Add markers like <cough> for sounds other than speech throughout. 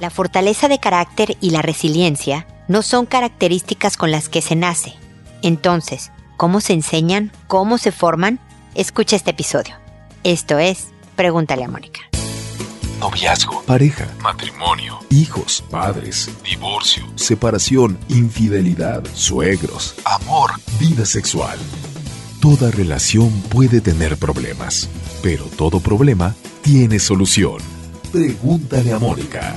La fortaleza de carácter y la resiliencia no son características con las que se nace. Entonces, ¿cómo se enseñan? ¿Cómo se forman? Escucha este episodio. Esto es Pregúntale a Mónica. Noviazgo, pareja, matrimonio, hijos, padres, divorcio, separación, infidelidad, suegros, amor, vida sexual. Toda relación puede tener problemas, pero todo problema tiene solución. Pregúntale a Mónica.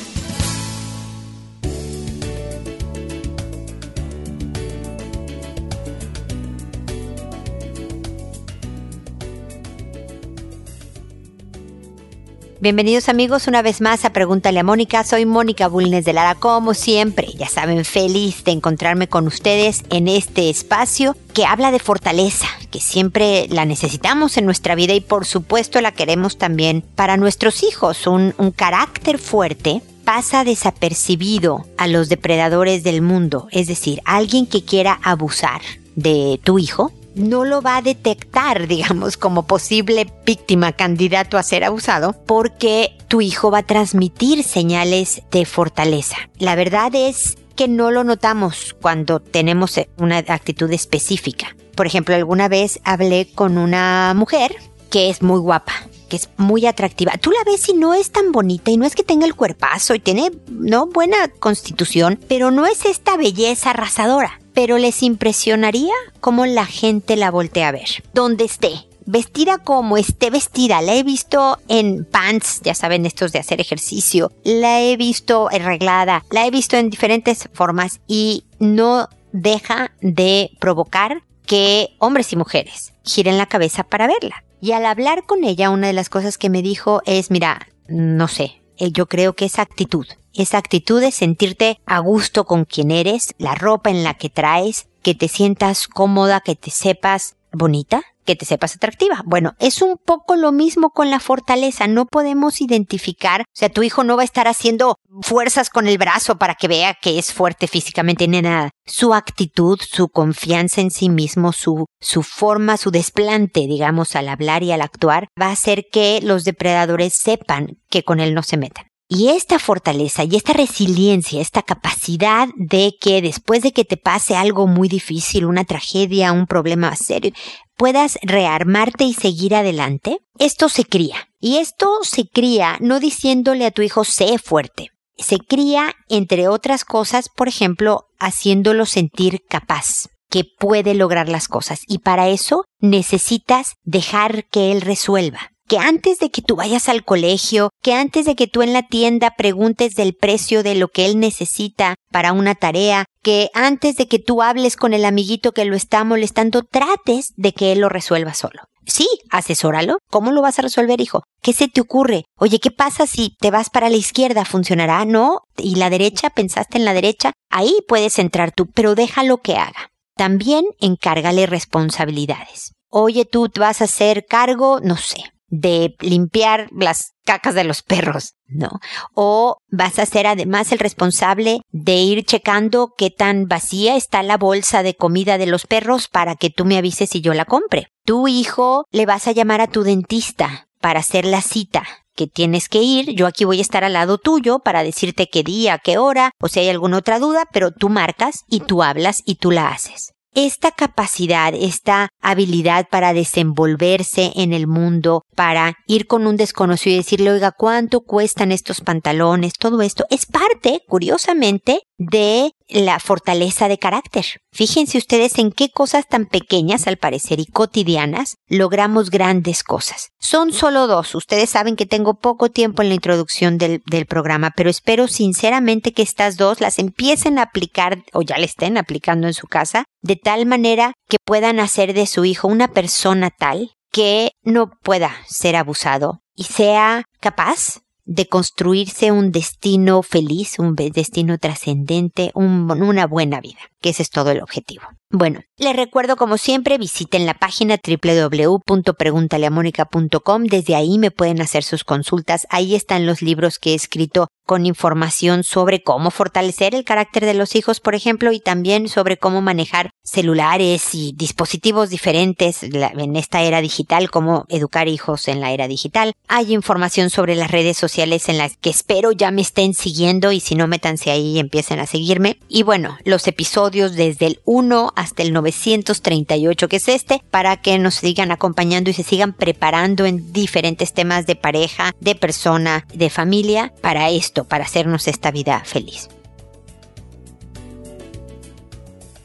Bienvenidos amigos una vez más a Pregúntale a Mónica. Soy Mónica Bulnes de Lara, como siempre. Ya saben, feliz de encontrarme con ustedes en este espacio que habla de fortaleza, que siempre la necesitamos en nuestra vida y por supuesto la queremos también para nuestros hijos. Un, un carácter fuerte pasa desapercibido a los depredadores del mundo, es decir, alguien que quiera abusar de tu hijo no lo va a detectar, <laughs> digamos, como posible víctima, candidato a ser abusado, porque tu hijo va a transmitir señales de fortaleza. La verdad es que no lo notamos cuando tenemos una actitud específica. Por ejemplo, alguna vez hablé con una mujer que es muy guapa, que es muy atractiva. Tú la ves y no es tan bonita y no es que tenga el cuerpazo y tiene, no, buena constitución, pero no es esta belleza arrasadora pero les impresionaría cómo la gente la voltea a ver. Donde esté, vestida como esté vestida. La he visto en pants, ya saben, estos de hacer ejercicio. La he visto arreglada. La he visto en diferentes formas y no deja de provocar que hombres y mujeres giren la cabeza para verla. Y al hablar con ella, una de las cosas que me dijo es, mira, no sé, eh, yo creo que esa actitud. Esa actitud de sentirte a gusto con quien eres, la ropa en la que traes, que te sientas cómoda, que te sepas bonita, que te sepas atractiva. Bueno, es un poco lo mismo con la fortaleza. No podemos identificar, o sea, tu hijo no va a estar haciendo fuerzas con el brazo para que vea que es fuerte físicamente ni nada. Su actitud, su confianza en sí mismo, su, su forma, su desplante, digamos, al hablar y al actuar, va a hacer que los depredadores sepan que con él no se metan. Y esta fortaleza y esta resiliencia, esta capacidad de que después de que te pase algo muy difícil, una tragedia, un problema serio, puedas rearmarte y seguir adelante, esto se cría. Y esto se cría no diciéndole a tu hijo sé fuerte. Se cría, entre otras cosas, por ejemplo, haciéndolo sentir capaz que puede lograr las cosas. Y para eso necesitas dejar que él resuelva que antes de que tú vayas al colegio, que antes de que tú en la tienda preguntes del precio de lo que él necesita para una tarea, que antes de que tú hables con el amiguito que lo está molestando, trates de que él lo resuelva solo. Sí, asesóralo. ¿Cómo lo vas a resolver, hijo? ¿Qué se te ocurre? Oye, ¿qué pasa si te vas para la izquierda? ¿Funcionará? ¿No? ¿Y la derecha? ¿Pensaste en la derecha? Ahí puedes entrar tú, pero déjalo que haga. También encárgale responsabilidades. Oye, tú vas a hacer cargo, no sé, de limpiar las cacas de los perros, ¿no? O vas a ser además el responsable de ir checando qué tan vacía está la bolsa de comida de los perros para que tú me avises si yo la compre. Tu hijo le vas a llamar a tu dentista para hacer la cita que tienes que ir, yo aquí voy a estar al lado tuyo para decirte qué día, qué hora, o si hay alguna otra duda, pero tú marcas y tú hablas y tú la haces esta capacidad, esta habilidad para desenvolverse en el mundo, para ir con un desconocido y decirle, oiga, ¿cuánto cuestan estos pantalones? Todo esto es parte, curiosamente, de la fortaleza de carácter. Fíjense ustedes en qué cosas tan pequeñas, al parecer, y cotidianas, logramos grandes cosas. Son solo dos. Ustedes saben que tengo poco tiempo en la introducción del, del programa, pero espero sinceramente que estas dos las empiecen a aplicar o ya le estén aplicando en su casa, de tal manera que puedan hacer de su hijo una persona tal que no pueda ser abusado y sea capaz de construirse un destino feliz, un destino trascendente, una buena vida, que ese es todo el objetivo. Bueno, les recuerdo como siempre, visiten la página www.preguntaleamónica.com. Desde ahí me pueden hacer sus consultas. Ahí están los libros que he escrito con información sobre cómo fortalecer el carácter de los hijos, por ejemplo, y también sobre cómo manejar celulares y dispositivos diferentes en esta era digital, cómo educar hijos en la era digital. Hay información sobre las redes sociales en las que espero ya me estén siguiendo y si no, métanse ahí y empiecen a seguirme. Y bueno, los episodios desde el 1 hasta el 938, que es este, para que nos sigan acompañando y se sigan preparando en diferentes temas de pareja, de persona, de familia, para esto, para hacernos esta vida feliz.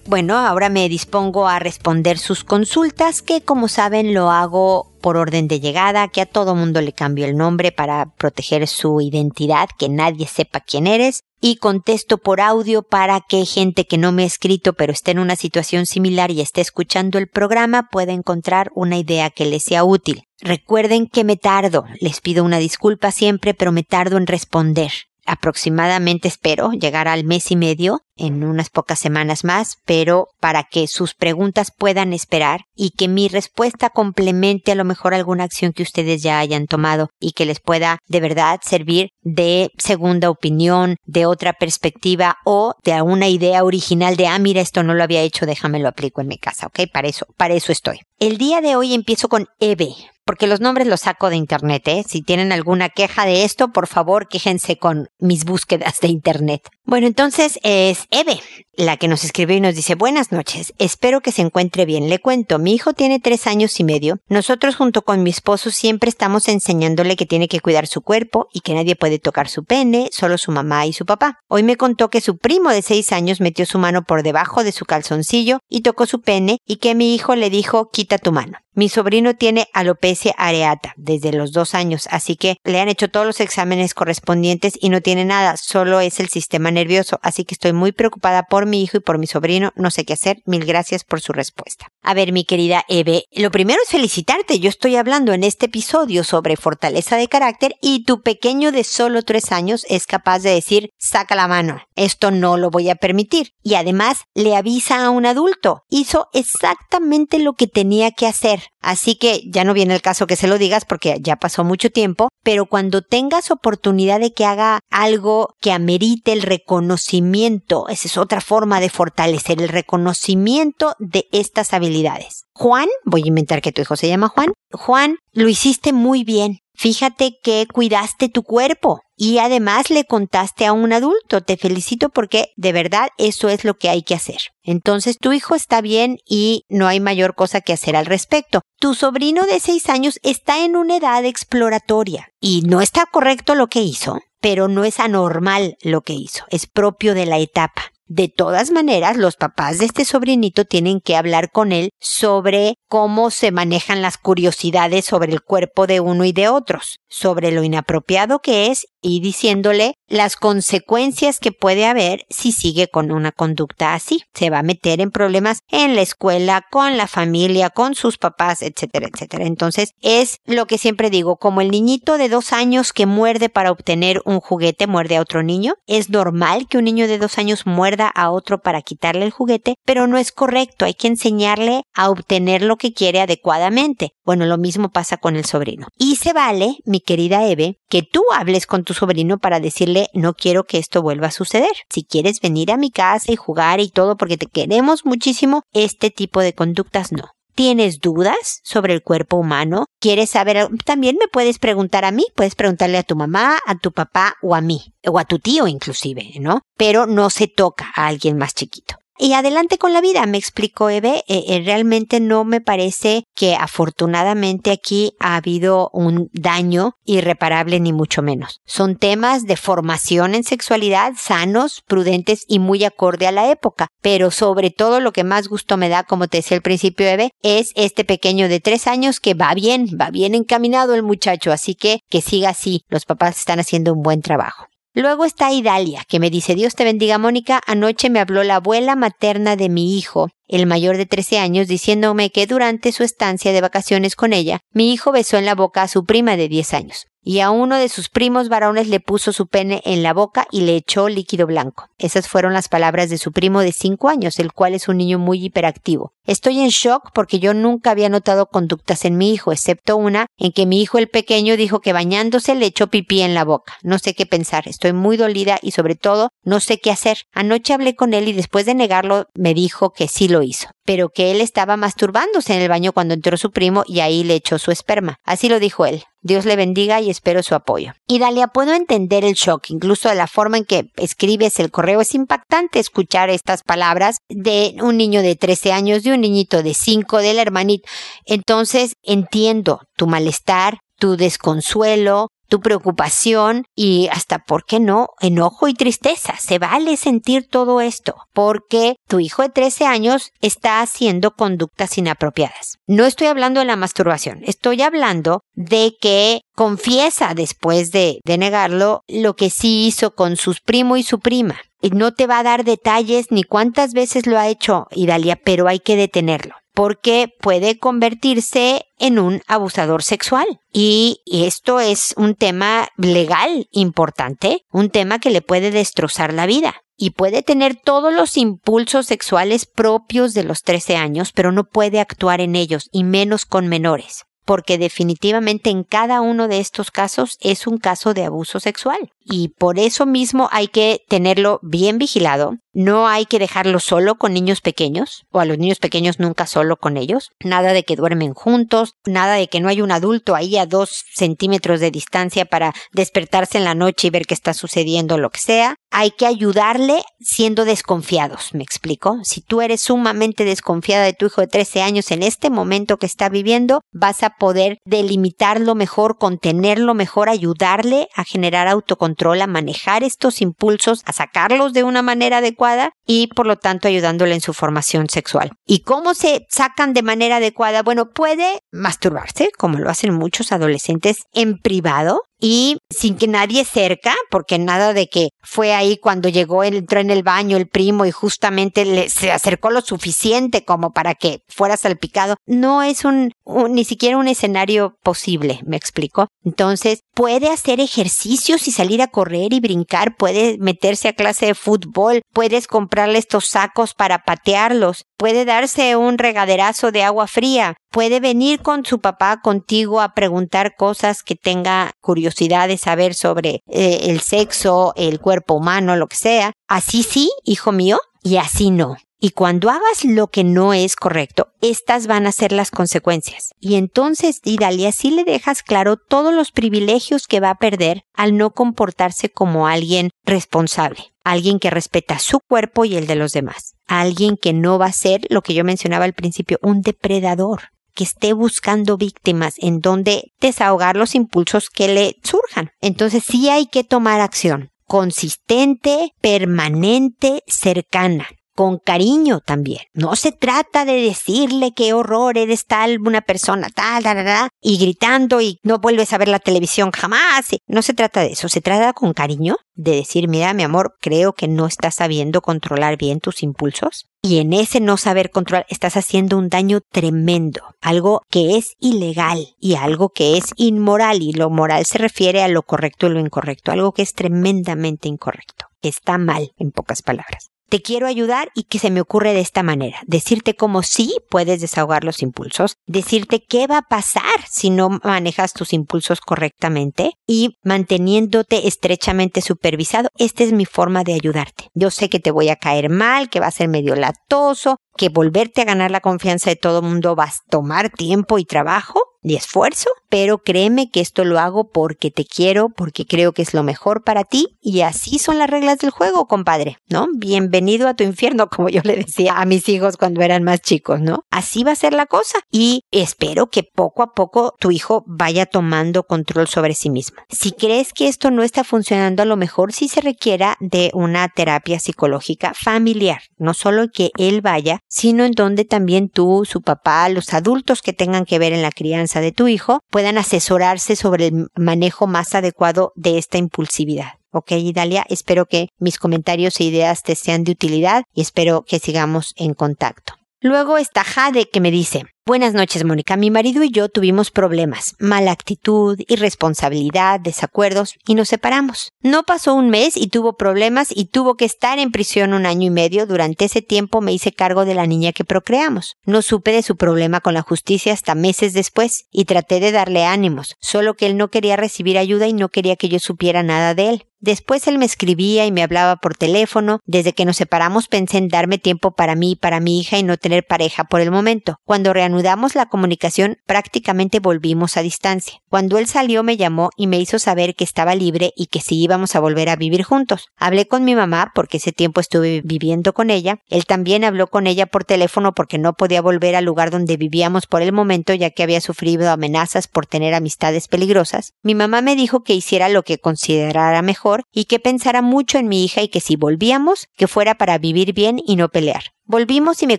Bueno, ahora me dispongo a responder sus consultas, que como saben lo hago por orden de llegada, que a todo mundo le cambio el nombre para proteger su identidad, que nadie sepa quién eres, y contesto por audio para que gente que no me ha escrito pero esté en una situación similar y esté escuchando el programa pueda encontrar una idea que les sea útil. Recuerden que me tardo, les pido una disculpa siempre, pero me tardo en responder. Aproximadamente espero llegar al mes y medio en unas pocas semanas más, pero para que sus preguntas puedan esperar y que mi respuesta complemente a lo mejor alguna acción que ustedes ya hayan tomado y que les pueda de verdad servir de segunda opinión, de otra perspectiva o de una idea original de, ah, mira, esto no lo había hecho, déjame lo aplico en mi casa, ¿ok? Para eso, para eso estoy. El día de hoy empiezo con Eve porque los nombres los saco de internet, ¿eh? Si tienen alguna queja de esto, por favor, quéjense con mis búsquedas de internet. Bueno, entonces es Eve, la que nos escribió y nos dice buenas noches, espero que se encuentre bien. Le cuento, mi hijo tiene tres años y medio. Nosotros junto con mi esposo siempre estamos enseñándole que tiene que cuidar su cuerpo y que nadie puede tocar su pene, solo su mamá y su papá. Hoy me contó que su primo de seis años metió su mano por debajo de su calzoncillo y tocó su pene y que mi hijo le dijo quita tu mano. Mi sobrino tiene alopecia areata desde los dos años, así que le han hecho todos los exámenes correspondientes y no tiene nada, solo es el sistema nervioso, así que estoy muy preocupada por mi hijo y por mi sobrino, no sé qué hacer, mil gracias por su respuesta. A ver, mi querida Eve, lo primero es felicitarte, yo estoy hablando en este episodio sobre fortaleza de carácter y tu pequeño de solo tres años es capaz de decir, saca la mano, esto no lo voy a permitir. Y además le avisa a un adulto, hizo exactamente lo que tenía que hacer Así que ya no viene el caso que se lo digas porque ya pasó mucho tiempo, pero cuando tengas oportunidad de que haga algo que amerite el reconocimiento, esa es otra forma de fortalecer el reconocimiento de estas habilidades. Juan, voy a inventar que tu hijo se llama Juan. Juan, lo hiciste muy bien. Fíjate que cuidaste tu cuerpo y además le contaste a un adulto. Te felicito porque de verdad eso es lo que hay que hacer. Entonces tu hijo está bien y no hay mayor cosa que hacer al respecto. Tu sobrino de seis años está en una edad exploratoria y no está correcto lo que hizo, pero no es anormal lo que hizo. Es propio de la etapa. De todas maneras, los papás de este sobrinito tienen que hablar con él sobre cómo se manejan las curiosidades sobre el cuerpo de uno y de otros, sobre lo inapropiado que es y diciéndole las consecuencias que puede haber si sigue con una conducta así. Se va a meter en problemas en la escuela, con la familia, con sus papás, etcétera, etcétera. Entonces es lo que siempre digo, como el niñito de dos años que muerde para obtener un juguete, muerde a otro niño. Es normal que un niño de dos años muerda a otro para quitarle el juguete, pero no es correcto. Hay que enseñarle a obtener lo que quiere adecuadamente. Bueno, lo mismo pasa con el sobrino. Y se vale, mi querida Eve, que tú hables con tu sobrino para decirle no quiero que esto vuelva a suceder. Si quieres venir a mi casa y jugar y todo porque te queremos muchísimo, este tipo de conductas no. ¿Tienes dudas sobre el cuerpo humano? ¿Quieres saber? También me puedes preguntar a mí, puedes preguntarle a tu mamá, a tu papá o a mí, o a tu tío inclusive, ¿no? Pero no se toca a alguien más chiquito. Y adelante con la vida, me explicó Eve. Eh, eh, realmente no me parece que afortunadamente aquí ha habido un daño irreparable ni mucho menos. Son temas de formación en sexualidad sanos, prudentes y muy acorde a la época. Pero sobre todo lo que más gusto me da, como te decía al principio Eve, es este pequeño de tres años que va bien, va bien encaminado el muchacho. Así que que siga así. Los papás están haciendo un buen trabajo. Luego está Idalia, que me dice, Dios te bendiga Mónica, anoche me habló la abuela materna de mi hijo, el mayor de 13 años, diciéndome que durante su estancia de vacaciones con ella, mi hijo besó en la boca a su prima de 10 años. y a uno de sus primos varones le puso su pene en la boca y le echó líquido blanco. Esas fueron las palabras de su primo de cinco años, el cual es un niño muy hiperactivo. Estoy en shock porque yo nunca había notado conductas en mi hijo, excepto una en que mi hijo el pequeño dijo que bañándose le echó pipí en la boca. No sé qué pensar, estoy muy dolida y sobre todo no sé qué hacer. Anoche hablé con él y después de negarlo me dijo que sí lo hizo, pero que él estaba masturbándose en el baño cuando entró su primo y ahí le echó su esperma. Así lo dijo él. Dios le bendiga y espero su apoyo. Y Dalia, puedo entender el shock, incluso de la forma en que escribes el correo. Es impactante escuchar estas palabras de un niño de 13 años, de niñito de 5, del hermanito. Entonces entiendo tu malestar, tu desconsuelo, tu preocupación y hasta, ¿por qué no?, enojo y tristeza. Se vale sentir todo esto porque tu hijo de 13 años está haciendo conductas inapropiadas. No estoy hablando de la masturbación, estoy hablando de que confiesa después de, de negarlo lo que sí hizo con sus primo y su prima. Y no te va a dar detalles ni cuántas veces lo ha hecho Idalia, pero hay que detenerlo porque puede convertirse en un abusador sexual. Y esto es un tema legal importante, un tema que le puede destrozar la vida. Y puede tener todos los impulsos sexuales propios de los 13 años, pero no puede actuar en ellos, y menos con menores porque definitivamente en cada uno de estos casos es un caso de abuso sexual. Y por eso mismo hay que tenerlo bien vigilado. No hay que dejarlo solo con niños pequeños, o a los niños pequeños nunca solo con ellos. Nada de que duermen juntos, nada de que no hay un adulto ahí a dos centímetros de distancia para despertarse en la noche y ver qué está sucediendo, lo que sea. Hay que ayudarle siendo desconfiados, me explico. Si tú eres sumamente desconfiada de tu hijo de 13 años en este momento que está viviendo, vas a poder delimitarlo mejor, contenerlo mejor, ayudarle a generar autocontrol, a manejar estos impulsos, a sacarlos de una manera adecuada y por lo tanto ayudándole en su formación sexual. ¿Y cómo se sacan de manera adecuada? Bueno, puede masturbarse, como lo hacen muchos adolescentes, en privado, y sin que nadie cerca, porque nada de que fue ahí cuando llegó, entró en el baño el primo y justamente le, se acercó lo suficiente como para que fuera salpicado. No es un, ni siquiera un escenario posible, me explico. Entonces, puede hacer ejercicios y salir a correr y brincar, puede meterse a clase de fútbol, puedes comprarle estos sacos para patearlos, puede darse un regaderazo de agua fría, puede venir con su papá contigo a preguntar cosas que tenga curiosidad de saber sobre eh, el sexo, el cuerpo humano, lo que sea. Así sí, hijo mío, y así no. Y cuando hagas lo que no es correcto, estas van a ser las consecuencias. Y entonces, Dale, así le dejas claro todos los privilegios que va a perder al no comportarse como alguien responsable, alguien que respeta su cuerpo y el de los demás, alguien que no va a ser lo que yo mencionaba al principio, un depredador que esté buscando víctimas en donde desahogar los impulsos que le surjan. Entonces sí hay que tomar acción consistente, permanente, cercana con cariño también. No se trata de decirle qué horror eres tal una persona tal, tal, tal, y gritando y no vuelves a ver la televisión jamás. No se trata de eso, se trata con cariño de decir, mira, mi amor, creo que no estás sabiendo controlar bien tus impulsos. Y en ese no saber controlar estás haciendo un daño tremendo, algo que es ilegal y algo que es inmoral. Y lo moral se refiere a lo correcto y lo incorrecto, algo que es tremendamente incorrecto. Está mal, en pocas palabras te quiero ayudar y que se me ocurre de esta manera. Decirte cómo sí puedes desahogar los impulsos, decirte qué va a pasar si no manejas tus impulsos correctamente y manteniéndote estrechamente supervisado. Esta es mi forma de ayudarte. Yo sé que te voy a caer mal, que va a ser medio latoso, que volverte a ganar la confianza de todo el mundo va a tomar tiempo y trabajo, y esfuerzo, pero créeme que esto lo hago porque te quiero, porque creo que es lo mejor para ti y así son las reglas del juego, compadre, ¿no? Bienvenido a tu infierno, <laughs> como yo le decía a mis hijos cuando eran más chicos, ¿no? Así va a ser la cosa y espero que poco a poco tu hijo vaya tomando control sobre sí mismo. Si crees que esto no está funcionando, a lo mejor sí se requiera de una terapia psicológica familiar, no solo que él vaya, sino en donde también tú, su papá, los adultos que tengan que ver en la crianza de tu hijo puedan asesorarse sobre el manejo más adecuado de esta impulsividad. Ok, Dalia, espero que mis comentarios e ideas te sean de utilidad y espero que sigamos en contacto. Luego está Jade que me dice, Buenas noches, Mónica. Mi marido y yo tuvimos problemas, mala actitud, irresponsabilidad, desacuerdos y nos separamos. No pasó un mes y tuvo problemas y tuvo que estar en prisión un año y medio. Durante ese tiempo me hice cargo de la niña que procreamos. No supe de su problema con la justicia hasta meses después y traté de darle ánimos, solo que él no quería recibir ayuda y no quería que yo supiera nada de él. Después él me escribía y me hablaba por teléfono. Desde que nos separamos pensé en darme tiempo para mí y para mi hija y no tener pareja por el momento. Cuando reanudamos la comunicación prácticamente volvimos a distancia. Cuando él salió me llamó y me hizo saber que estaba libre y que si íbamos a volver a vivir juntos. Hablé con mi mamá porque ese tiempo estuve viviendo con ella. Él también habló con ella por teléfono porque no podía volver al lugar donde vivíamos por el momento ya que había sufrido amenazas por tener amistades peligrosas. Mi mamá me dijo que hiciera lo que considerara mejor y que pensara mucho en mi hija y que si volvíamos, que fuera para vivir bien y no pelear. Volvimos y me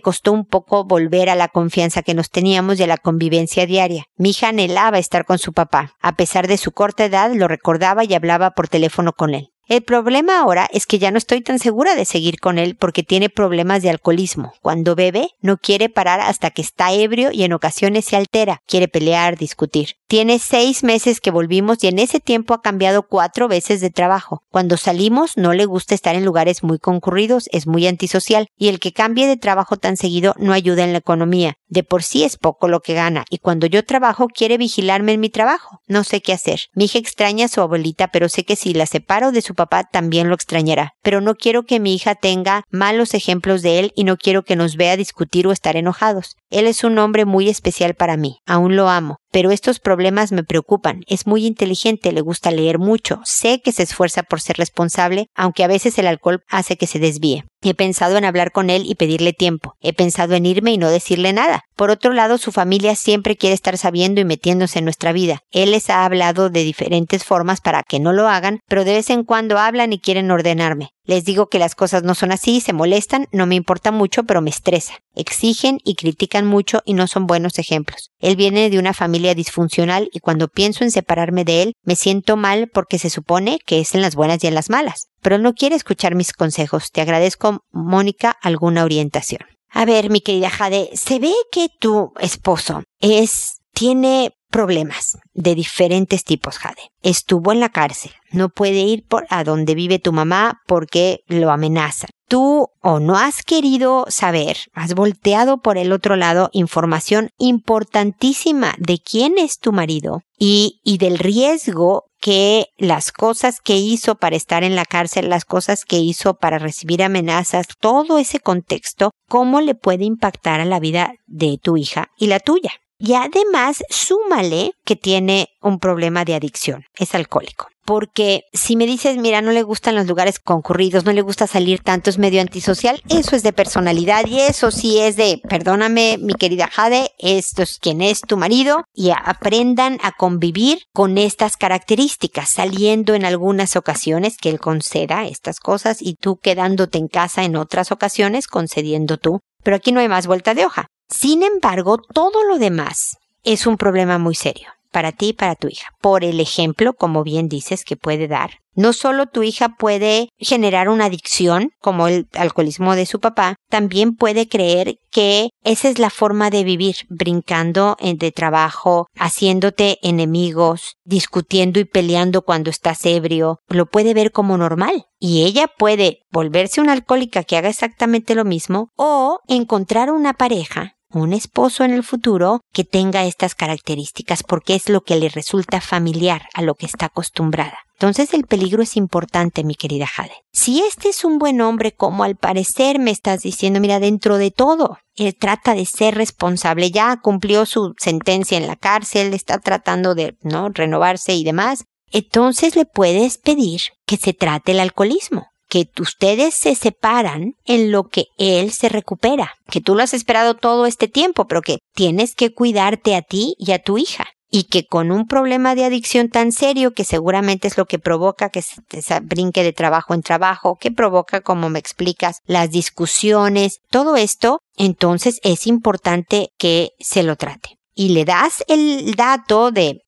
costó un poco volver a la confianza que nos teníamos y a la convivencia diaria. Mi hija anhelaba estar con su A pesar de su corta edad, lo recordaba y hablaba por teléfono con él. El problema ahora es que ya no estoy tan segura de seguir con él porque tiene problemas de alcoholismo. Cuando bebe, no quiere parar hasta que está ebrio y en ocasiones se altera, quiere pelear, discutir. Tiene seis meses que volvimos y en ese tiempo ha cambiado cuatro veces de trabajo. Cuando salimos no le gusta estar en lugares muy concurridos, es muy antisocial y el que cambie de trabajo tan seguido no ayuda en la economía. De por sí es poco lo que gana y cuando yo trabajo quiere vigilarme en mi trabajo. No sé qué hacer. Mi hija extraña a su abuelita, pero sé que si la separo de su papá también lo extrañará. Pero no quiero que mi hija tenga malos ejemplos de él y no quiero que nos vea discutir o estar enojados. Él es un hombre muy especial para mí. Aún lo amo. Pero estos problemas me preocupan. Es muy inteligente, le gusta leer mucho. Sé que se esfuerza por ser responsable, aunque a veces el alcohol hace que se desvíe. He pensado en hablar con él y pedirle tiempo. He pensado en irme y no decirle nada. Por otro lado, su familia siempre quiere estar sabiendo y metiéndose en nuestra vida. Él les ha hablado de diferentes formas para que no lo hagan, pero de vez en cuando hablan y quieren ordenarme. Les digo que las cosas no son así, se molestan, no me importa mucho, pero me estresa. Exigen y critican mucho y no son buenos ejemplos. Él viene de una familia disfuncional y cuando pienso en separarme de él, me siento mal porque se supone que es en las buenas y en las malas. Pero no quiere escuchar mis consejos. Te agradezco, Mónica, alguna orientación. A ver, mi querida Jade, se ve que tu esposo es, tiene problemas de diferentes tipos, Jade. Estuvo en la cárcel. No puede ir por a donde vive tu mamá porque lo amenazan. Tú o no has querido saber, has volteado por el otro lado información importantísima de quién es tu marido y, y del riesgo que las cosas que hizo para estar en la cárcel, las cosas que hizo para recibir amenazas, todo ese contexto, cómo le puede impactar a la vida de tu hija y la tuya. Y además, súmale que tiene un problema de adicción, es alcohólico. Porque si me dices, mira, no le gustan los lugares concurridos, no le gusta salir tanto, es medio antisocial, eso es de personalidad y eso sí es de, perdóname, mi querida Jade, esto es quien es tu marido y aprendan a convivir con estas características, saliendo en algunas ocasiones que él conceda estas cosas y tú quedándote en casa en otras ocasiones concediendo tú. Pero aquí no hay más vuelta de hoja. Sin embargo, todo lo demás es un problema muy serio para ti y para tu hija. Por el ejemplo, como bien dices, que puede dar. No solo tu hija puede generar una adicción, como el alcoholismo de su papá, también puede creer que esa es la forma de vivir, brincando de trabajo, haciéndote enemigos, discutiendo y peleando cuando estás ebrio. Lo puede ver como normal. Y ella puede volverse una alcohólica que haga exactamente lo mismo o encontrar una pareja un esposo en el futuro que tenga estas características porque es lo que le resulta familiar a lo que está acostumbrada. Entonces el peligro es importante, mi querida Jade. Si este es un buen hombre, como al parecer me estás diciendo, mira, dentro de todo, él trata de ser responsable, ya cumplió su sentencia en la cárcel, está tratando de, ¿no? renovarse y demás. Entonces le puedes pedir que se trate el alcoholismo que ustedes se separan en lo que él se recupera, que tú lo has esperado todo este tiempo, pero que tienes que cuidarte a ti y a tu hija. Y que con un problema de adicción tan serio, que seguramente es lo que provoca que se brinque de trabajo en trabajo, que provoca, como me explicas, las discusiones, todo esto, entonces es importante que se lo trate y le das el dato del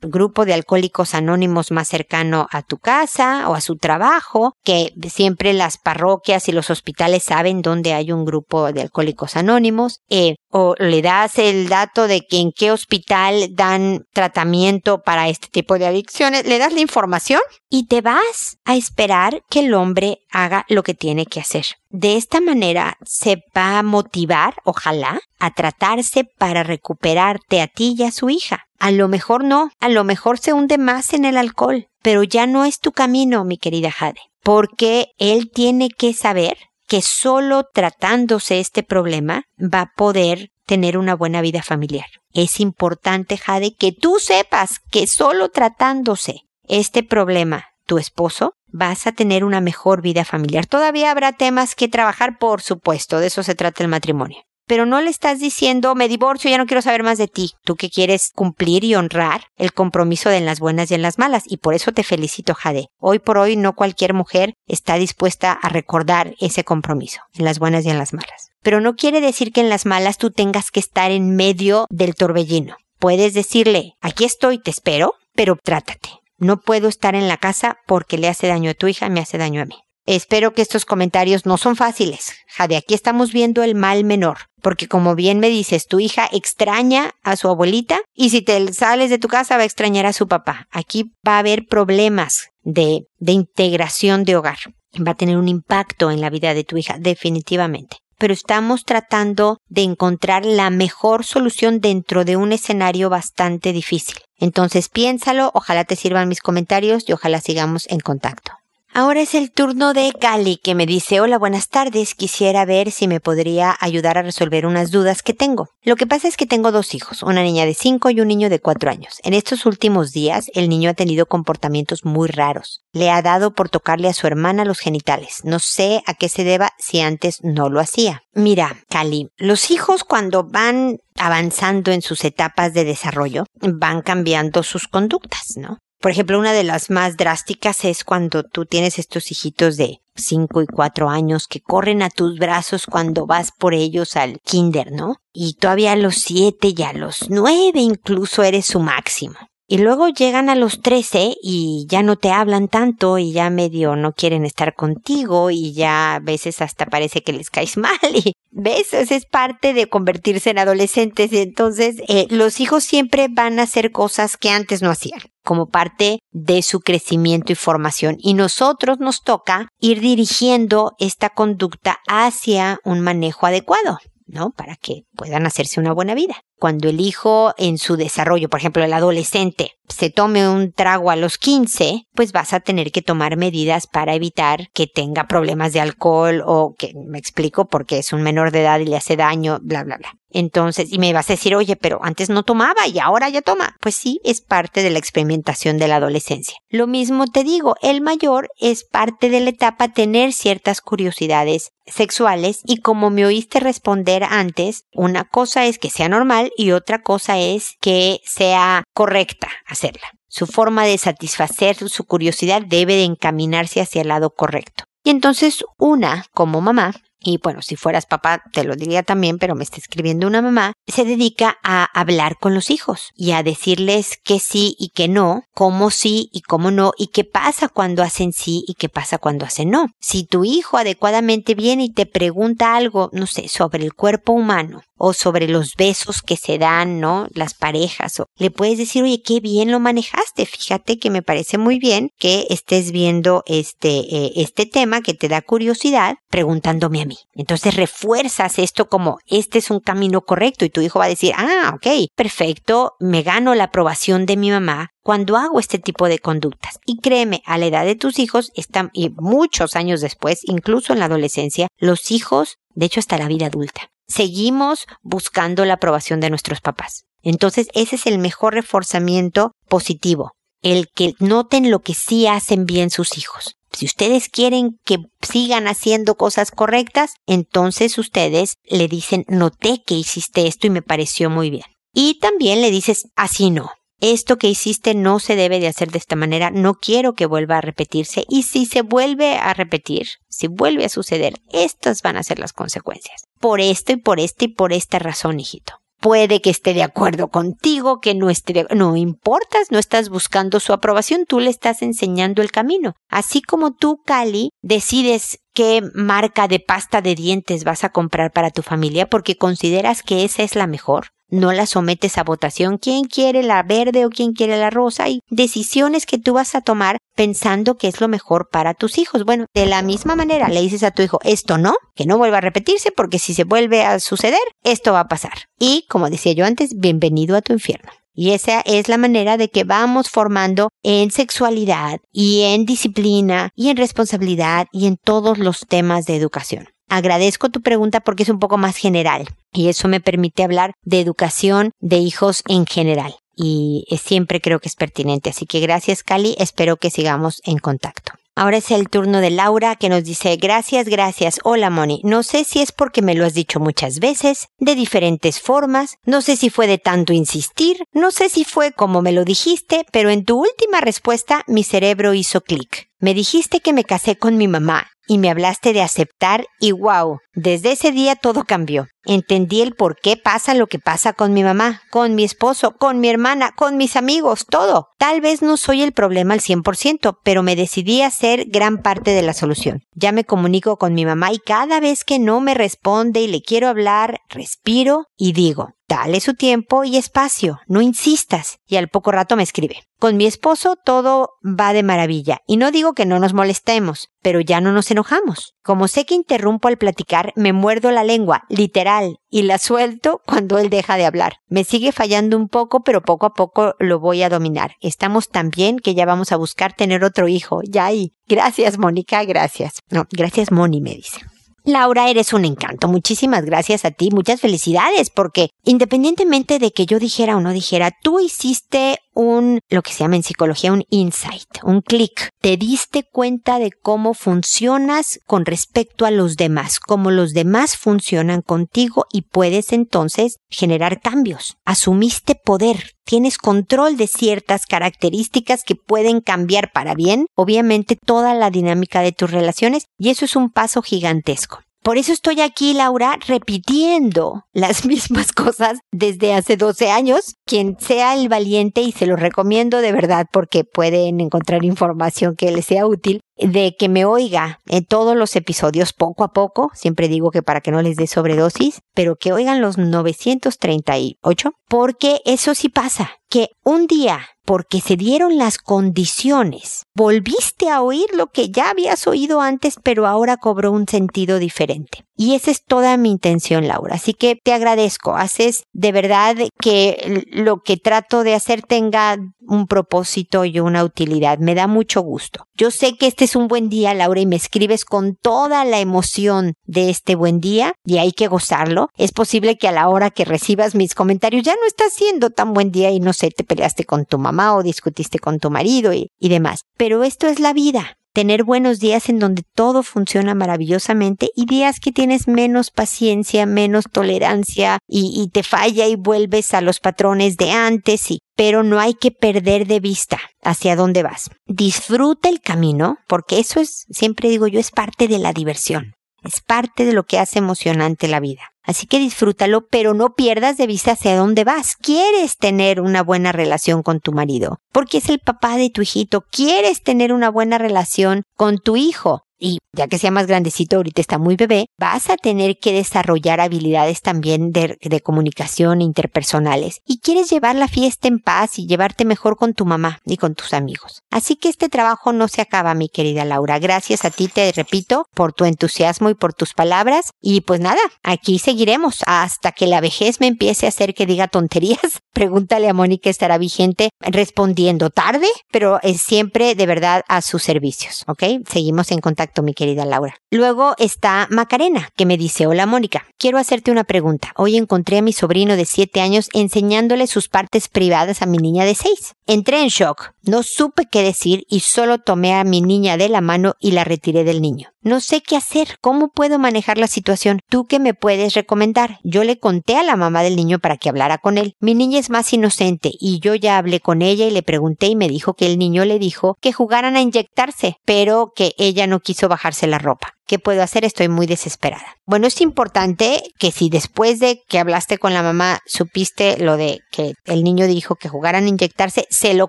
grupo de alcohólicos anónimos más cercano a tu casa o a su trabajo, que siempre las parroquias y los hospitales saben dónde hay un grupo de alcohólicos anónimos, eh, o le das el dato de que en qué hospital dan tratamiento para este tipo de adicciones, le das la información y te vas a esperar que el hombre haga lo que tiene que hacer. De esta manera se va a motivar, ojalá, a tratarse para recuperarte a ti y a su hija. A lo mejor no, a lo mejor se hunde más en el alcohol, pero ya no es tu camino, mi querida Jade, porque él tiene que saber que solo tratándose este problema va a poder tener una buena vida familiar. Es importante, Jade, que tú sepas que solo tratándose este problema, tu esposo, vas a tener una mejor vida familiar. Todavía habrá temas que trabajar, por supuesto, de eso se trata el matrimonio pero no le estás diciendo me divorcio, ya no quiero saber más de ti. Tú que quieres cumplir y honrar el compromiso de en las buenas y en las malas. Y por eso te felicito, Jade. Hoy por hoy no cualquier mujer está dispuesta a recordar ese compromiso, en las buenas y en las malas. Pero no quiere decir que en las malas tú tengas que estar en medio del torbellino. Puedes decirle, aquí estoy, te espero, pero trátate. No puedo estar en la casa porque le hace daño a tu hija, me hace daño a mí. Espero que estos comentarios no son fáciles. Jade, aquí estamos viendo el mal menor, porque como bien me dices, tu hija extraña a su abuelita y si te sales de tu casa va a extrañar a su papá. Aquí va a haber problemas de, de integración de hogar. Va a tener un impacto en la vida de tu hija, definitivamente. Pero estamos tratando de encontrar la mejor solución dentro de un escenario bastante difícil. Entonces piénsalo, ojalá te sirvan mis comentarios y ojalá sigamos en contacto. Ahora es el turno de Cali, que me dice, hola, buenas tardes, quisiera ver si me podría ayudar a resolver unas dudas que tengo. Lo que pasa es que tengo dos hijos, una niña de 5 y un niño de 4 años. En estos últimos días, el niño ha tenido comportamientos muy raros. Le ha dado por tocarle a su hermana los genitales. No sé a qué se deba si antes no lo hacía. Mira, Cali, los hijos cuando van avanzando en sus etapas de desarrollo, van cambiando sus conductas, ¿no? Por ejemplo, una de las más drásticas es cuando tú tienes estos hijitos de 5 y 4 años que corren a tus brazos cuando vas por ellos al kinder, ¿no? Y todavía a los 7 y a los 9 incluso eres su máximo. Y luego llegan a los 13 y ya no te hablan tanto y ya medio no quieren estar contigo y ya a veces hasta parece que les caes <laughs> mal y ves, Esa es parte de convertirse en adolescentes. Entonces, eh, los hijos siempre van a hacer cosas que antes no hacían como parte de su crecimiento y formación. Y nosotros nos toca ir dirigiendo esta conducta hacia un manejo adecuado. ¿no? Para que puedan hacerse una buena vida. Cuando el hijo en su desarrollo, por ejemplo, el adolescente, se tome un trago a los 15, pues vas a tener que tomar medidas para evitar que tenga problemas de alcohol o que me explico porque es un menor de edad y le hace daño, bla, bla, bla. Entonces, y me vas a decir, oye, pero antes no tomaba y ahora ya toma. Pues sí, es parte de la experimentación de la adolescencia. Lo mismo te digo, el mayor es parte de la etapa tener ciertas curiosidades sexuales y como me oíste responder antes, una cosa es que sea normal y otra cosa es que sea correcta hacerla. Su forma de satisfacer su curiosidad debe de encaminarse hacia el lado correcto. Y entonces una, como mamá, y bueno, si fueras papá te lo diría también, pero me está escribiendo una mamá, se dedica a hablar con los hijos y a decirles que sí y que no, cómo sí y cómo no, y qué pasa cuando hacen sí y qué pasa cuando hacen no. Si tu hijo adecuadamente viene y te pregunta algo, no sé, sobre el cuerpo humano, o sobre los besos que se dan, ¿no? Las parejas, o le puedes decir, oye, qué bien lo manejaste, fíjate que me parece muy bien que estés viendo este, eh, este tema que te da curiosidad preguntándome a mí. Entonces refuerzas esto como, este es un camino correcto y tu hijo va a decir, ah, ok, perfecto, me gano la aprobación de mi mamá cuando hago este tipo de conductas. Y créeme, a la edad de tus hijos, están, y muchos años después, incluso en la adolescencia, los hijos, de hecho hasta la vida adulta, seguimos buscando la aprobación de nuestros papás. Entonces, ese es el mejor reforzamiento positivo, el que noten lo que sí hacen bien sus hijos. Si ustedes quieren que sigan haciendo cosas correctas, entonces ustedes le dicen, noté que hiciste esto y me pareció muy bien. Y también le dices, así no. Esto que hiciste no se debe de hacer de esta manera, no quiero que vuelva a repetirse y si se vuelve a repetir, si vuelve a suceder, estas van a ser las consecuencias por esto y por esta y por esta razón, hijito. Puede que esté de acuerdo contigo, que no esté, no importas, no estás buscando su aprobación, tú le estás enseñando el camino. Así como tú, Cali, decides qué marca de pasta de dientes vas a comprar para tu familia porque consideras que esa es la mejor no la sometes a votación. ¿Quién quiere la verde o quién quiere la rosa? Hay decisiones que tú vas a tomar pensando que es lo mejor para tus hijos. Bueno, de la misma manera le dices a tu hijo, esto no, que no vuelva a repetirse porque si se vuelve a suceder, esto va a pasar. Y, como decía yo antes, bienvenido a tu infierno. Y esa es la manera de que vamos formando en sexualidad y en disciplina y en responsabilidad y en todos los temas de educación. Agradezco tu pregunta porque es un poco más general y eso me permite hablar de educación de hijos en general y siempre creo que es pertinente. Así que gracias Cali, espero que sigamos en contacto. Ahora es el turno de Laura que nos dice gracias, gracias. Hola Moni, no sé si es porque me lo has dicho muchas veces, de diferentes formas, no sé si fue de tanto insistir, no sé si fue como me lo dijiste, pero en tu última respuesta mi cerebro hizo clic. Me dijiste que me casé con mi mamá y me hablaste de aceptar y wow, desde ese día todo cambió. Entendí el por qué pasa lo que pasa con mi mamá, con mi esposo, con mi hermana, con mis amigos, todo. Tal vez no soy el problema al 100%, pero me decidí a ser gran parte de la solución. Ya me comunico con mi mamá y cada vez que no me responde y le quiero hablar, respiro y digo, Dale su tiempo y espacio, no insistas. Y al poco rato me escribe. Con mi esposo todo va de maravilla. Y no digo que no nos molestemos, pero ya no nos enojamos. Como sé que interrumpo al platicar, me muerdo la lengua, literal, y la suelto cuando él deja de hablar. Me sigue fallando un poco, pero poco a poco lo voy a dominar. Estamos tan bien que ya vamos a buscar tener otro hijo. Ya ahí. Gracias, Mónica, gracias. No, gracias, Moni, me dice. Laura, eres un encanto. Muchísimas gracias a ti. Muchas felicidades porque independientemente de que yo dijera o no dijera, tú hiciste un, lo que se llama en psicología, un insight, un clic. Te diste cuenta de cómo funcionas con respecto a los demás, cómo los demás funcionan contigo y puedes entonces generar cambios. Asumiste poder, tienes control de ciertas características que pueden cambiar para bien, obviamente, toda la dinámica de tus relaciones y eso es un paso gigantesco. Por eso estoy aquí, Laura, repitiendo las <laughs> mismas cosas desde hace 12 años. Quien sea el valiente, y se lo recomiendo de verdad porque pueden encontrar información que les sea útil, de que me oiga en todos los episodios poco a poco, siempre digo que para que no les dé sobredosis, pero que oigan los 938, porque eso sí pasa, que un día, porque se dieron las condiciones, volviste a oír lo que ya habías oído antes, pero ahora cobró un sentido diferente. Y esa es toda mi intención, Laura. Así que te agradezco. Haces de verdad que lo que trato de hacer tenga un propósito y una utilidad. Me da mucho gusto. Yo sé que este es un buen día, Laura, y me escribes con toda la emoción de este buen día y hay que gozarlo. Es posible que a la hora que recibas mis comentarios ya no está siendo tan buen día y no sé, te peleaste con tu mamá o discutiste con tu marido y, y demás. Pero esto es la vida tener buenos días en donde todo funciona maravillosamente y días que tienes menos paciencia, menos tolerancia y, te falla y vuelves a los patrones de antes y pero no hay que perder de vista hacia dónde vas. Disfruta el camino porque eso es, siempre digo yo, es parte de la diversión. Es parte de lo que hace emocionante la vida. Así que disfrútalo, pero no pierdas de vista hacia dónde vas. Quieres tener una buena relación con tu marido, porque es el papá de tu hijito. Quieres tener una buena relación con tu hijo, y ya que sea más grandecito, ahorita está muy bebé, vas a tener que desarrollar habilidades también de, comunicación interpersonales. Y quieres llevar la fiesta en paz y llevarte mejor con tu mamá y con tus amigos. Así que este trabajo no se acaba, mi querida Laura. Gracias a ti, te repito, por tu entusiasmo y por tus palabras. Y pues nada, aquí seguiremos hasta que la vejez me empiece a hacer que diga tonterías. <laughs> Pregúntale a Mónica, estará vigente respondiendo tarde, pero es siempre de verdad a sus servicios. ¿Ok? Seguimos en contacto mi querida Laura. Luego está Macarena, que me dice, hola Mónica, quiero hacerte una pregunta. Hoy encontré a mi sobrino de 7 años enseñándole sus partes privadas a mi niña de 6. Entré en shock, no supe qué decir y solo tomé a mi niña de la mano y la retiré del niño. No sé qué hacer, cómo puedo manejar la situación. ¿Tú qué me puedes recomendar? Yo le conté a la mamá del niño para que hablara con él. Mi niña es más inocente y yo ya hablé con ella y le pregunté y me dijo que el niño le dijo que jugaran a inyectarse, pero que ella no quiso bajarse la ropa. ¿Qué puedo hacer? Estoy muy desesperada. Bueno, es importante que si después de que hablaste con la mamá supiste lo de que el niño dijo que jugaran a inyectarse, se lo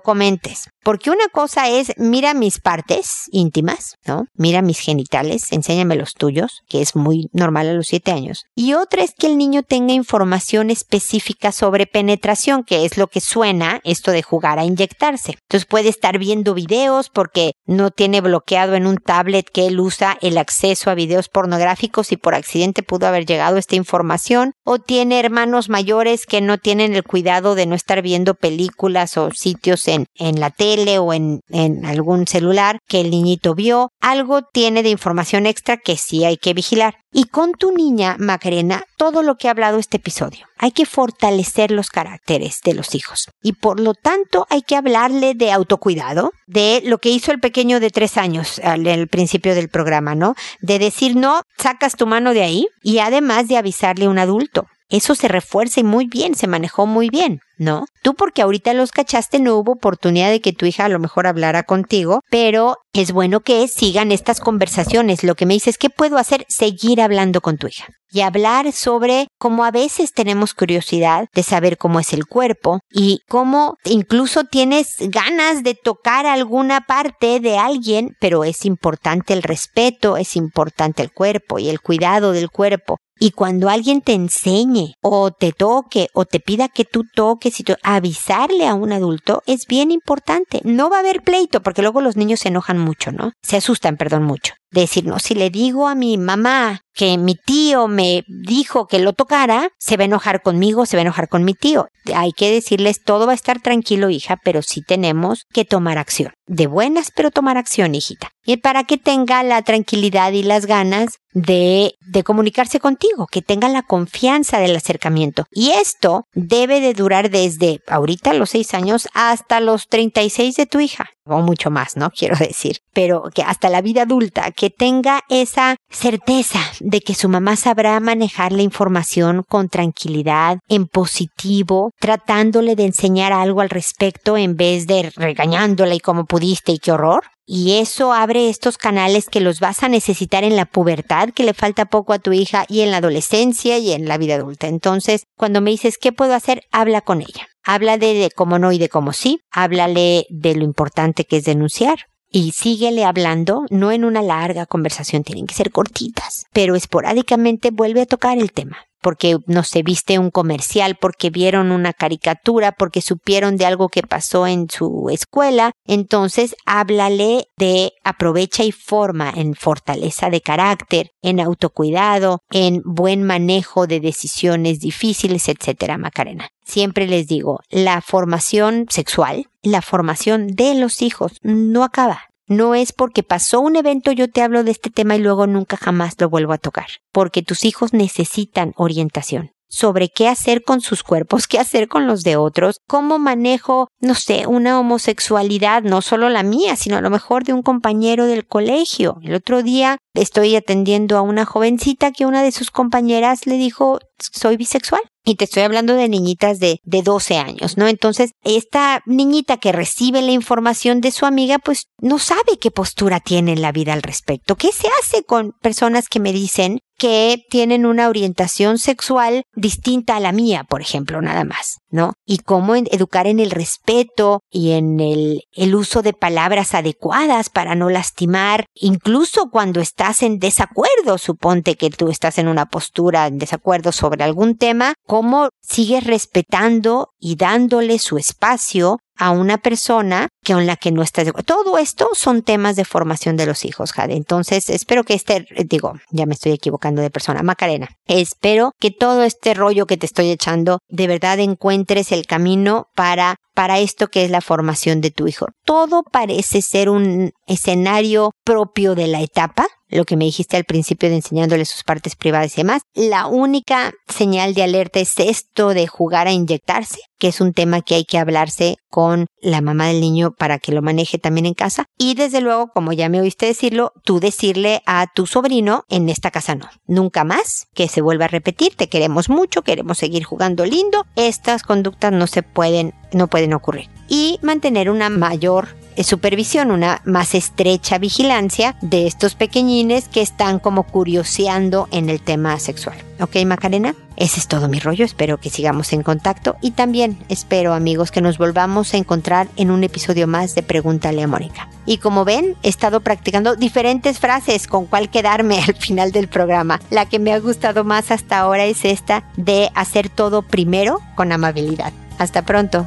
comentes. Porque una cosa es, mira mis partes íntimas, ¿no? Mira mis genitales, enséñame los tuyos, que es muy normal a los siete años. Y otra es que el niño tenga información específica sobre penetración, que es lo que suena esto de jugar a inyectarse. Entonces puede estar viendo videos porque no tiene bloqueado en un tablet que él usa el acceso a videos pornográficos y por accidente pudo haber llegado esta información. O tiene hermanos mayores que no tienen el cuidado de no estar viendo películas o sitios en, en la tele o en, en algún celular que el niñito vio, algo tiene de información extra que sí hay que vigilar. Y con tu niña, Macarena, todo lo que ha hablado este episodio. Hay que fortalecer los caracteres de los hijos. Y por lo tanto hay que hablarle de autocuidado, de lo que hizo el pequeño de tres años al, al principio del programa, ¿no? De decir, no, sacas tu mano de ahí y además de avisarle a un adulto. Eso se refuerza y muy bien, se manejó muy bien. ¿No? Tú porque ahorita los cachaste no hubo oportunidad de que tu hija a lo mejor hablara contigo, pero es bueno que sigan estas conversaciones. Lo que me dices, ¿qué puedo hacer? Seguir hablando con tu hija y hablar sobre cómo a veces tenemos curiosidad de saber cómo es el cuerpo y cómo incluso tienes ganas de tocar alguna parte de alguien, pero es importante el respeto, es importante el cuerpo y el cuidado del cuerpo. Y cuando alguien te enseñe o te toque o te pida que tú toques y avisarle a un adulto es bien importante. No va a haber pleito porque luego los niños se enojan mucho, ¿no? Se asustan, perdón, mucho decir, no, si le digo a mi mamá que mi tío me dijo que lo tocara, se va a enojar conmigo, se va a enojar con mi tío. Hay que decirles, todo va a estar tranquilo, hija, pero sí tenemos que tomar acción. De buenas, pero tomar acción, hijita. Y para que tenga la tranquilidad y las ganas de, de comunicarse contigo, que tenga la confianza del acercamiento. Y esto debe de durar desde ahorita los seis años hasta los 36 de tu hija o mucho más, ¿no? <laughs> Quiero decir, pero que hasta la vida adulta, que tenga esa certeza de que su mamá sabrá manejar la información con tranquilidad, en positivo, tratándole de enseñar algo al respecto en vez de regañándola y como pudiste y qué horror. Y eso abre estos canales que los vas a necesitar en la pubertad, que le falta poco a tu hija, y en la adolescencia y en la vida adulta. Entonces, cuando me dices, ¿qué puedo hacer? Habla con ella. Háblale de cómo no y de cómo sí. Háblale de lo importante que es denunciar. Y síguele hablando, no en una larga conversación, tienen que ser cortitas, pero esporádicamente vuelve a tocar el tema porque no se viste un comercial, porque vieron una caricatura, porque supieron de algo que pasó en su escuela. Entonces, háblale de aprovecha y forma en fortaleza de carácter, en autocuidado, en buen manejo de decisiones difíciles, etcétera, Macarena. Siempre les digo, la formación sexual, la formación de los hijos no acaba. No es porque pasó un evento yo te hablo de este tema y luego nunca jamás lo vuelvo a tocar, porque tus hijos necesitan orientación sobre qué hacer con sus cuerpos, <laughs> qué hacer con los de otros, cómo manejo, no sé, una homosexualidad, no solo la mía, sino a lo mejor de un compañero del colegio. El otro día estoy atendiendo a una jovencita que una de sus compañeras le dijo, soy bisexual. Y te estoy hablando de niñitas de, de 12 años, ¿no? Entonces, esta niñita que recibe la información de su amiga, pues no sabe qué postura tiene en la vida al respecto. ¿Qué se hace con personas que me dicen que tienen una orientación sexual distinta a la mía, por ejemplo, nada más, ¿no? Y cómo educar en el respeto y en el, el uso de palabras adecuadas para no lastimar, incluso cuando estás en desacuerdo, suponte que tú estás en una postura en desacuerdo sobre algún tema, cómo sigues respetando y dándole su espacio a una persona con la que no estás de acuerdo. Todo esto son temas de formación de los hijos, Jade. Entonces, espero que este, digo, ya me estoy equivocando de persona, Macarena. Espero que todo este rollo que te estoy echando, de verdad encuentres el camino para, para esto que es la formación de tu hijo. Todo parece ser un escenario propio de la etapa, lo que me dijiste al principio de enseñándole sus partes privadas y demás. La única señal de alerta es esto de jugar a inyectarse, que es un tema que hay que hablarse con la mamá del niño para que lo maneje también en casa. Y desde luego, como ya me oíste decirlo, tú decirle a tu sobrino, en esta casa no, nunca más que se vuelva a repetir, te queremos mucho, queremos seguir jugando lindo, estas conductas no se pueden, no pueden ocurrir. Y mantener una mayor supervisión, una más estrecha vigilancia de estos pequeñines que están como curioseando en el tema sexual. ¿Ok, Macarena? Ese es todo mi rollo, espero que sigamos en contacto y también espero amigos que nos volvamos a encontrar en un episodio más de Pregúntale a Mónica. Y como ven, he estado practicando diferentes frases con cuál quedarme <laughs> al final del programa. La que me ha gustado más hasta ahora es esta de hacer todo primero con amabilidad. Hasta pronto.